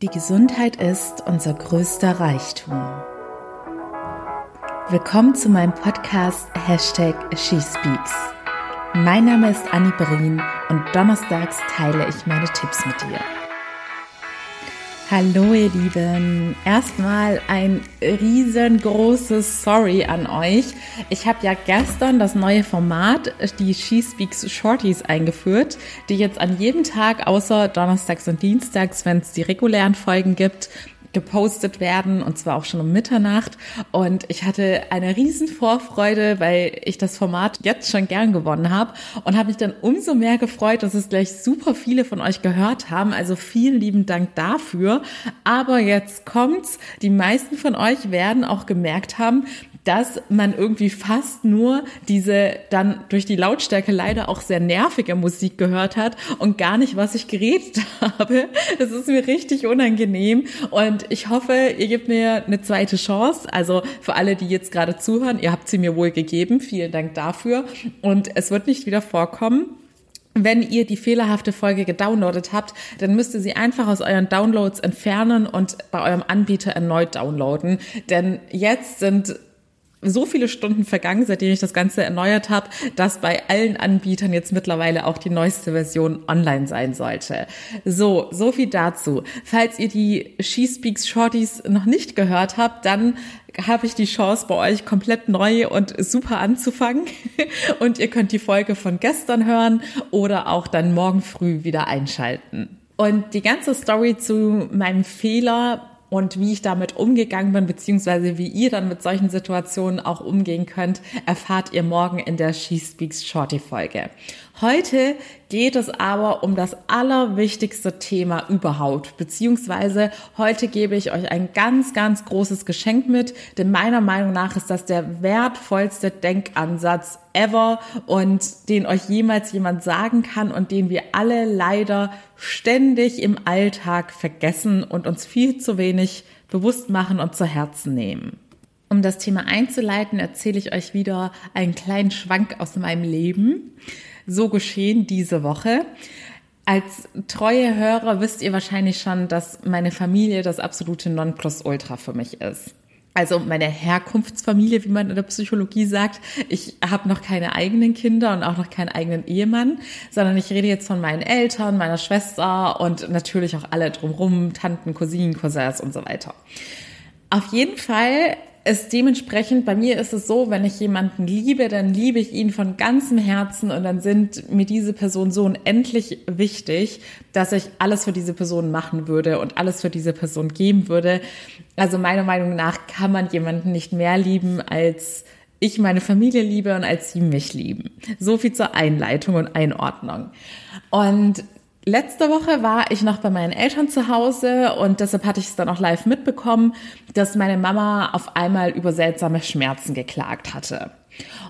Die Gesundheit ist unser größter Reichtum. Willkommen zu meinem Podcast Hashtag SheSpeaks. Mein Name ist Annie Brien und donnerstags teile ich meine Tipps mit dir. Hallo ihr Lieben, erstmal ein riesengroßes Sorry an euch. Ich habe ja gestern das neue Format, die She Speaks Shorties eingeführt, die jetzt an jedem Tag außer Donnerstags und Dienstags, wenn es die regulären Folgen gibt, gepostet werden und zwar auch schon um Mitternacht. Und ich hatte eine riesen Vorfreude, weil ich das Format jetzt schon gern gewonnen habe und habe mich dann umso mehr gefreut, dass es gleich super viele von euch gehört haben. Also vielen lieben Dank dafür. Aber jetzt kommt's. Die meisten von euch werden auch gemerkt haben, dass man irgendwie fast nur diese dann durch die Lautstärke leider auch sehr nervige Musik gehört hat und gar nicht, was ich geredet habe. Das ist mir richtig unangenehm und ich hoffe, ihr gebt mir eine zweite Chance. Also für alle, die jetzt gerade zuhören, ihr habt sie mir wohl gegeben. Vielen Dank dafür und es wird nicht wieder vorkommen. Wenn ihr die fehlerhafte Folge gedownloadet habt, dann müsst ihr sie einfach aus euren Downloads entfernen und bei eurem Anbieter erneut downloaden. Denn jetzt sind so viele Stunden vergangen, seitdem ich das Ganze erneuert habe, dass bei allen Anbietern jetzt mittlerweile auch die neueste Version online sein sollte. So, so viel dazu. Falls ihr die She Speaks Shorties noch nicht gehört habt, dann habe ich die Chance, bei euch komplett neu und super anzufangen. Und ihr könnt die Folge von gestern hören oder auch dann morgen früh wieder einschalten. Und die ganze Story zu meinem Fehler und wie ich damit umgegangen bin, beziehungsweise wie ihr dann mit solchen Situationen auch umgehen könnt, erfahrt ihr morgen in der She Speaks Shorty Folge. Heute geht es aber um das allerwichtigste Thema überhaupt, beziehungsweise heute gebe ich euch ein ganz, ganz großes Geschenk mit, denn meiner Meinung nach ist das der wertvollste Denkansatz ever und den euch jemals jemand sagen kann und den wir alle leider ständig im Alltag vergessen und uns viel zu wenig bewusst machen und zu Herzen nehmen. Um das Thema einzuleiten, erzähle ich euch wieder einen kleinen Schwank aus meinem Leben so geschehen diese Woche. Als treue Hörer wisst ihr wahrscheinlich schon, dass meine Familie das absolute Nonplusultra für mich ist. Also meine Herkunftsfamilie, wie man in der Psychologie sagt. Ich habe noch keine eigenen Kinder und auch noch keinen eigenen Ehemann, sondern ich rede jetzt von meinen Eltern, meiner Schwester und natürlich auch alle drumherum, Tanten, Cousinen, Cousins und so weiter. Auf jeden Fall ist dementsprechend, bei mir ist es so, wenn ich jemanden liebe, dann liebe ich ihn von ganzem Herzen und dann sind mir diese Personen so unendlich wichtig, dass ich alles für diese Person machen würde und alles für diese Person geben würde. Also meiner Meinung nach kann man jemanden nicht mehr lieben, als ich meine Familie liebe und als sie mich lieben. So viel zur Einleitung und Einordnung. Und Letzte Woche war ich noch bei meinen Eltern zu Hause und deshalb hatte ich es dann auch live mitbekommen, dass meine Mama auf einmal über seltsame Schmerzen geklagt hatte.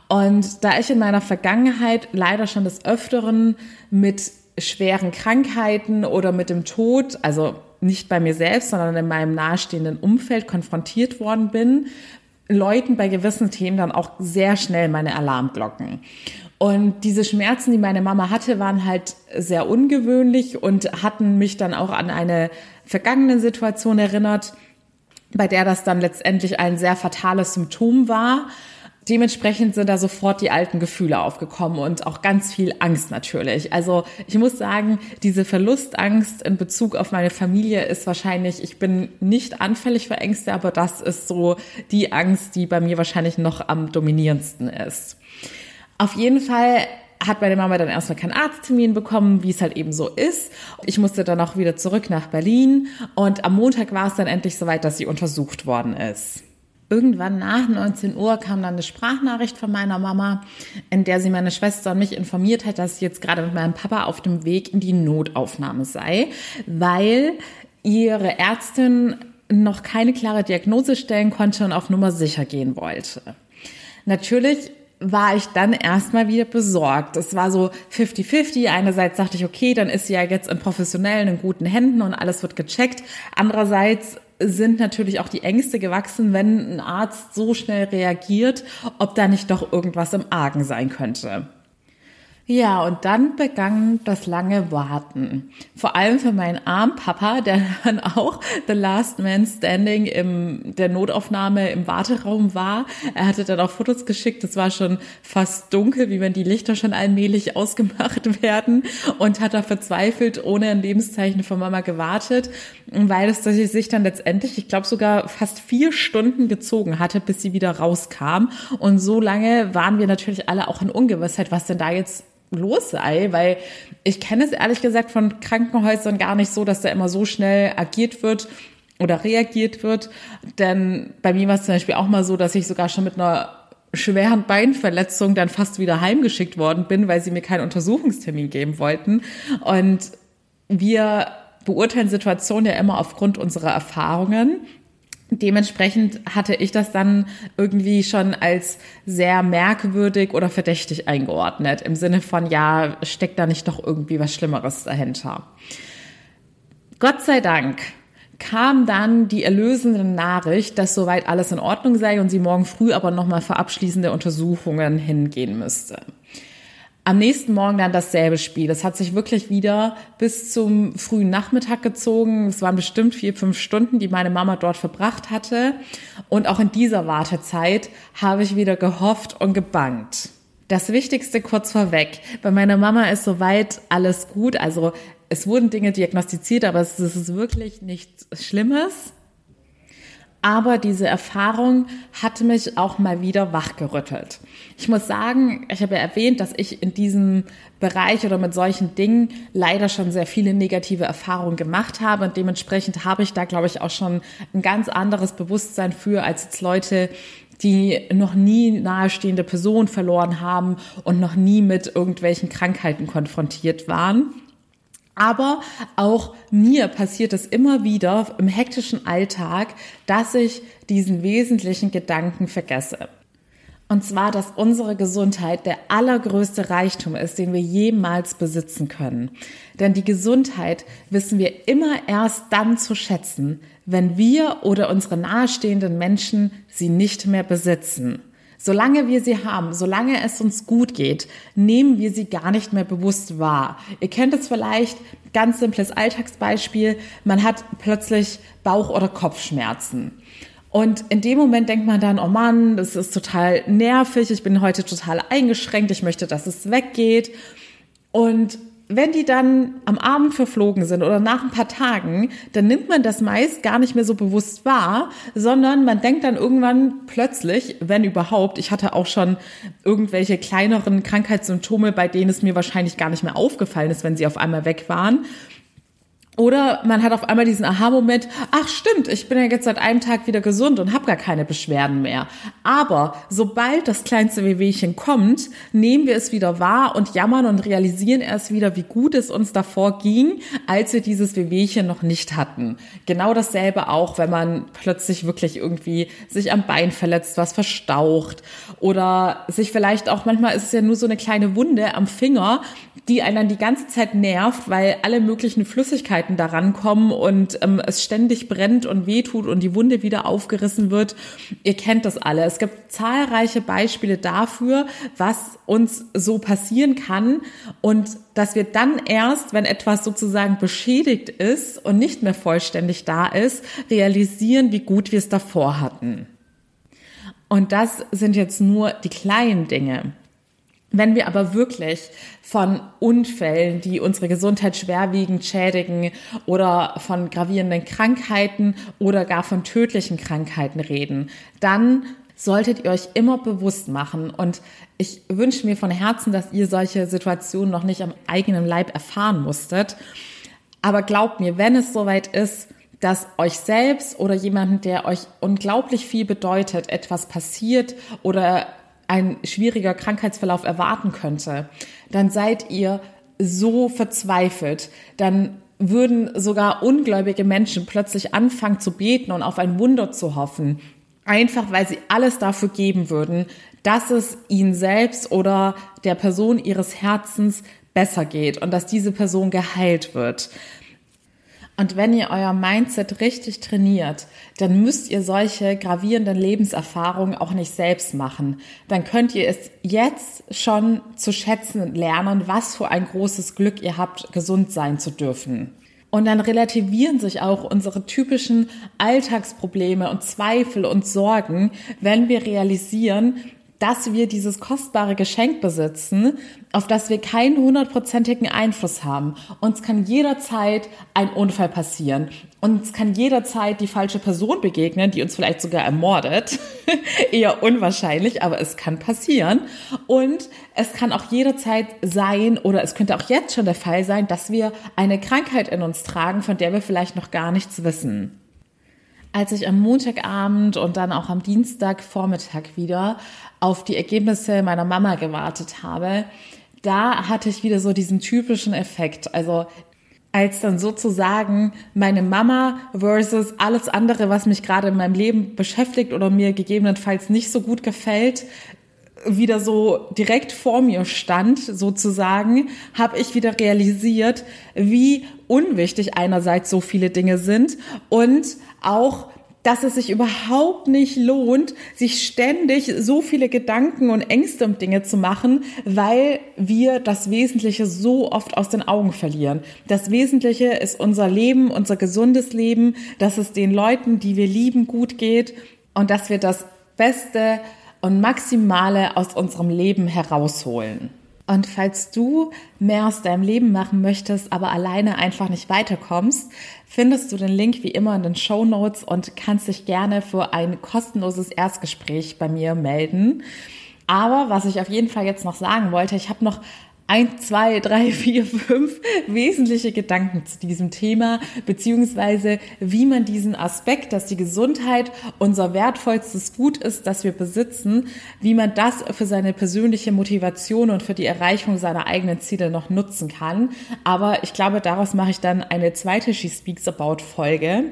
Und da ich in meiner Vergangenheit leider schon des Öfteren mit schweren Krankheiten oder mit dem Tod, also nicht bei mir selbst, sondern in meinem nahestehenden Umfeld konfrontiert worden bin, läuten bei gewissen Themen dann auch sehr schnell meine Alarmglocken. Und diese Schmerzen, die meine Mama hatte, waren halt sehr ungewöhnlich und hatten mich dann auch an eine vergangene Situation erinnert, bei der das dann letztendlich ein sehr fatales Symptom war. Dementsprechend sind da sofort die alten Gefühle aufgekommen und auch ganz viel Angst natürlich. Also ich muss sagen, diese Verlustangst in Bezug auf meine Familie ist wahrscheinlich, ich bin nicht anfällig für Ängste, aber das ist so die Angst, die bei mir wahrscheinlich noch am dominierendsten ist. Auf jeden Fall hat meine Mama dann erstmal keinen Arzttermin bekommen, wie es halt eben so ist. Ich musste dann auch wieder zurück nach Berlin und am Montag war es dann endlich soweit, dass sie untersucht worden ist. Irgendwann nach 19 Uhr kam dann eine Sprachnachricht von meiner Mama, in der sie meine Schwester und mich informiert hat, dass sie jetzt gerade mit meinem Papa auf dem Weg in die Notaufnahme sei, weil ihre Ärztin noch keine klare Diagnose stellen konnte und auf Nummer sicher gehen wollte. Natürlich war ich dann erstmal wieder besorgt. Es war so 50-50. Einerseits dachte ich, okay, dann ist sie ja jetzt in professionellen, in guten Händen und alles wird gecheckt. Andererseits sind natürlich auch die Ängste gewachsen, wenn ein Arzt so schnell reagiert, ob da nicht doch irgendwas im Argen sein könnte. Ja, und dann begann das lange Warten. Vor allem für meinen armen Papa, der dann auch The Last Man Standing im der Notaufnahme im Warteraum war. Er hatte dann auch Fotos geschickt. Es war schon fast dunkel, wie wenn die Lichter schon allmählich ausgemacht werden und hat da verzweifelt ohne ein Lebenszeichen von Mama gewartet, weil es sich dann letztendlich, ich glaube sogar fast vier Stunden gezogen hatte, bis sie wieder rauskam. Und so lange waren wir natürlich alle auch in Ungewissheit, was denn da jetzt los sei, weil ich kenne es ehrlich gesagt von Krankenhäusern gar nicht so, dass da immer so schnell agiert wird oder reagiert wird. Denn bei mir war es zum Beispiel auch mal so, dass ich sogar schon mit einer schweren Beinverletzung dann fast wieder heimgeschickt worden bin, weil sie mir keinen Untersuchungstermin geben wollten. Und wir beurteilen Situationen ja immer aufgrund unserer Erfahrungen Dementsprechend hatte ich das dann irgendwie schon als sehr merkwürdig oder verdächtig eingeordnet. Im Sinne von, ja, steckt da nicht doch irgendwie was Schlimmeres dahinter. Gott sei Dank kam dann die erlösende Nachricht, dass soweit alles in Ordnung sei und sie morgen früh aber nochmal für abschließende Untersuchungen hingehen müsste. Am nächsten Morgen dann dasselbe Spiel. Das hat sich wirklich wieder bis zum frühen Nachmittag gezogen. Es waren bestimmt vier, fünf Stunden, die meine Mama dort verbracht hatte. Und auch in dieser Wartezeit habe ich wieder gehofft und gebangt. Das Wichtigste kurz vorweg. Bei meiner Mama ist soweit alles gut. Also es wurden Dinge diagnostiziert, aber es ist wirklich nichts Schlimmes. Aber diese Erfahrung hat mich auch mal wieder wachgerüttelt. Ich muss sagen, ich habe ja erwähnt, dass ich in diesem Bereich oder mit solchen Dingen leider schon sehr viele negative Erfahrungen gemacht habe. Und dementsprechend habe ich da, glaube ich, auch schon ein ganz anderes Bewusstsein für als jetzt Leute, die noch nie nahestehende Personen verloren haben und noch nie mit irgendwelchen Krankheiten konfrontiert waren. Aber auch mir passiert es immer wieder im hektischen Alltag, dass ich diesen wesentlichen Gedanken vergesse. Und zwar, dass unsere Gesundheit der allergrößte Reichtum ist, den wir jemals besitzen können. Denn die Gesundheit wissen wir immer erst dann zu schätzen, wenn wir oder unsere nahestehenden Menschen sie nicht mehr besitzen. Solange wir sie haben, solange es uns gut geht, nehmen wir sie gar nicht mehr bewusst wahr. Ihr kennt es vielleicht, ganz simples Alltagsbeispiel, man hat plötzlich Bauch- oder Kopfschmerzen. Und in dem Moment denkt man dann, oh Mann, das ist total nervig, ich bin heute total eingeschränkt, ich möchte, dass es weggeht. Und wenn die dann am Abend verflogen sind oder nach ein paar Tagen, dann nimmt man das meist gar nicht mehr so bewusst wahr, sondern man denkt dann irgendwann plötzlich, wenn überhaupt, ich hatte auch schon irgendwelche kleineren Krankheitssymptome, bei denen es mir wahrscheinlich gar nicht mehr aufgefallen ist, wenn sie auf einmal weg waren. Oder man hat auf einmal diesen Aha-Moment, ach stimmt, ich bin ja jetzt seit einem Tag wieder gesund und habe gar keine Beschwerden mehr. Aber sobald das kleinste Wehwehchen kommt, nehmen wir es wieder wahr und jammern und realisieren erst wieder, wie gut es uns davor ging, als wir dieses Wehwehchen noch nicht hatten. Genau dasselbe auch, wenn man plötzlich wirklich irgendwie sich am Bein verletzt, was verstaucht oder sich vielleicht auch, manchmal ist es ja nur so eine kleine Wunde am Finger, die einen dann die ganze Zeit nervt, weil alle möglichen Flüssigkeiten daran kommen und ähm, es ständig brennt und wehtut und die Wunde wieder aufgerissen wird. Ihr kennt das alle. Es gibt zahlreiche Beispiele dafür, was uns so passieren kann und dass wir dann erst, wenn etwas sozusagen beschädigt ist und nicht mehr vollständig da ist, realisieren, wie gut wir es davor hatten. Und das sind jetzt nur die kleinen Dinge. Wenn wir aber wirklich von Unfällen, die unsere Gesundheit schwerwiegend schädigen oder von gravierenden Krankheiten oder gar von tödlichen Krankheiten reden, dann solltet ihr euch immer bewusst machen. Und ich wünsche mir von Herzen, dass ihr solche Situationen noch nicht am eigenen Leib erfahren musstet. Aber glaubt mir, wenn es soweit ist, dass euch selbst oder jemanden, der euch unglaublich viel bedeutet, etwas passiert oder ein schwieriger Krankheitsverlauf erwarten könnte, dann seid ihr so verzweifelt, dann würden sogar ungläubige Menschen plötzlich anfangen zu beten und auf ein Wunder zu hoffen, einfach weil sie alles dafür geben würden, dass es ihnen selbst oder der Person ihres Herzens besser geht und dass diese Person geheilt wird. Und wenn ihr euer Mindset richtig trainiert, dann müsst ihr solche gravierenden Lebenserfahrungen auch nicht selbst machen. Dann könnt ihr es jetzt schon zu schätzen lernen, was für ein großes Glück ihr habt, gesund sein zu dürfen. Und dann relativieren sich auch unsere typischen Alltagsprobleme und Zweifel und Sorgen, wenn wir realisieren, dass wir dieses kostbare Geschenk besitzen, auf das wir keinen hundertprozentigen Einfluss haben. Uns kann jederzeit ein Unfall passieren. Uns kann jederzeit die falsche Person begegnen, die uns vielleicht sogar ermordet. Eher unwahrscheinlich, aber es kann passieren. Und es kann auch jederzeit sein, oder es könnte auch jetzt schon der Fall sein, dass wir eine Krankheit in uns tragen, von der wir vielleicht noch gar nichts wissen als ich am Montagabend und dann auch am Dienstagvormittag wieder auf die Ergebnisse meiner Mama gewartet habe, da hatte ich wieder so diesen typischen Effekt. Also als dann sozusagen meine Mama versus alles andere, was mich gerade in meinem Leben beschäftigt oder mir gegebenenfalls nicht so gut gefällt, wieder so direkt vor mir stand, sozusagen, habe ich wieder realisiert, wie unwichtig einerseits so viele Dinge sind und auch dass es sich überhaupt nicht lohnt, sich ständig so viele Gedanken und Ängste um Dinge zu machen, weil wir das Wesentliche so oft aus den Augen verlieren. Das Wesentliche ist unser Leben, unser gesundes Leben, dass es den Leuten, die wir lieben, gut geht und dass wir das Beste und Maximale aus unserem Leben herausholen. Und falls du mehr aus deinem Leben machen möchtest, aber alleine einfach nicht weiterkommst, findest du den Link wie immer in den Show Notes und kannst dich gerne für ein kostenloses Erstgespräch bei mir melden. Aber was ich auf jeden Fall jetzt noch sagen wollte, ich habe noch ein, zwei, drei, vier, fünf wesentliche Gedanken zu diesem Thema, beziehungsweise wie man diesen Aspekt, dass die Gesundheit unser wertvollstes Gut ist, das wir besitzen, wie man das für seine persönliche Motivation und für die Erreichung seiner eigenen Ziele noch nutzen kann. Aber ich glaube, daraus mache ich dann eine zweite She Speaks About Folge.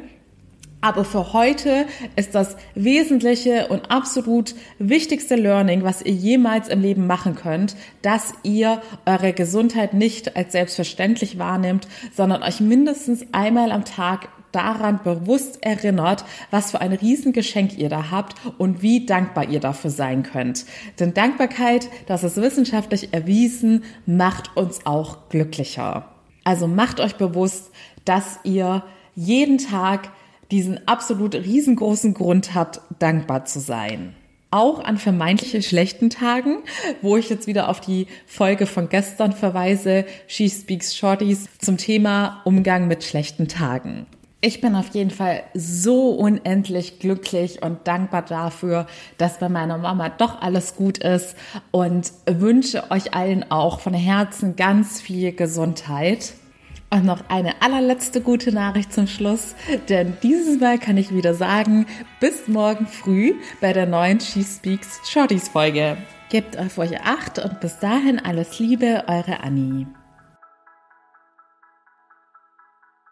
Aber für heute ist das wesentliche und absolut wichtigste Learning, was ihr jemals im Leben machen könnt, dass ihr eure Gesundheit nicht als selbstverständlich wahrnimmt, sondern euch mindestens einmal am Tag daran bewusst erinnert, was für ein Riesengeschenk ihr da habt und wie dankbar ihr dafür sein könnt. Denn Dankbarkeit, das ist wissenschaftlich erwiesen, macht uns auch glücklicher. Also macht euch bewusst, dass ihr jeden Tag diesen absolut riesengroßen Grund hat, dankbar zu sein. Auch an vermeintliche schlechten Tagen, wo ich jetzt wieder auf die Folge von gestern verweise, She Speaks Shorties zum Thema Umgang mit schlechten Tagen. Ich bin auf jeden Fall so unendlich glücklich und dankbar dafür, dass bei meiner Mama doch alles gut ist und wünsche euch allen auch von Herzen ganz viel Gesundheit. Und noch eine allerletzte gute Nachricht zum Schluss, denn dieses Mal kann ich wieder sagen, bis morgen früh bei der neuen She Speaks Shorties Folge. Gebt auf euch Acht und bis dahin alles Liebe, eure Annie.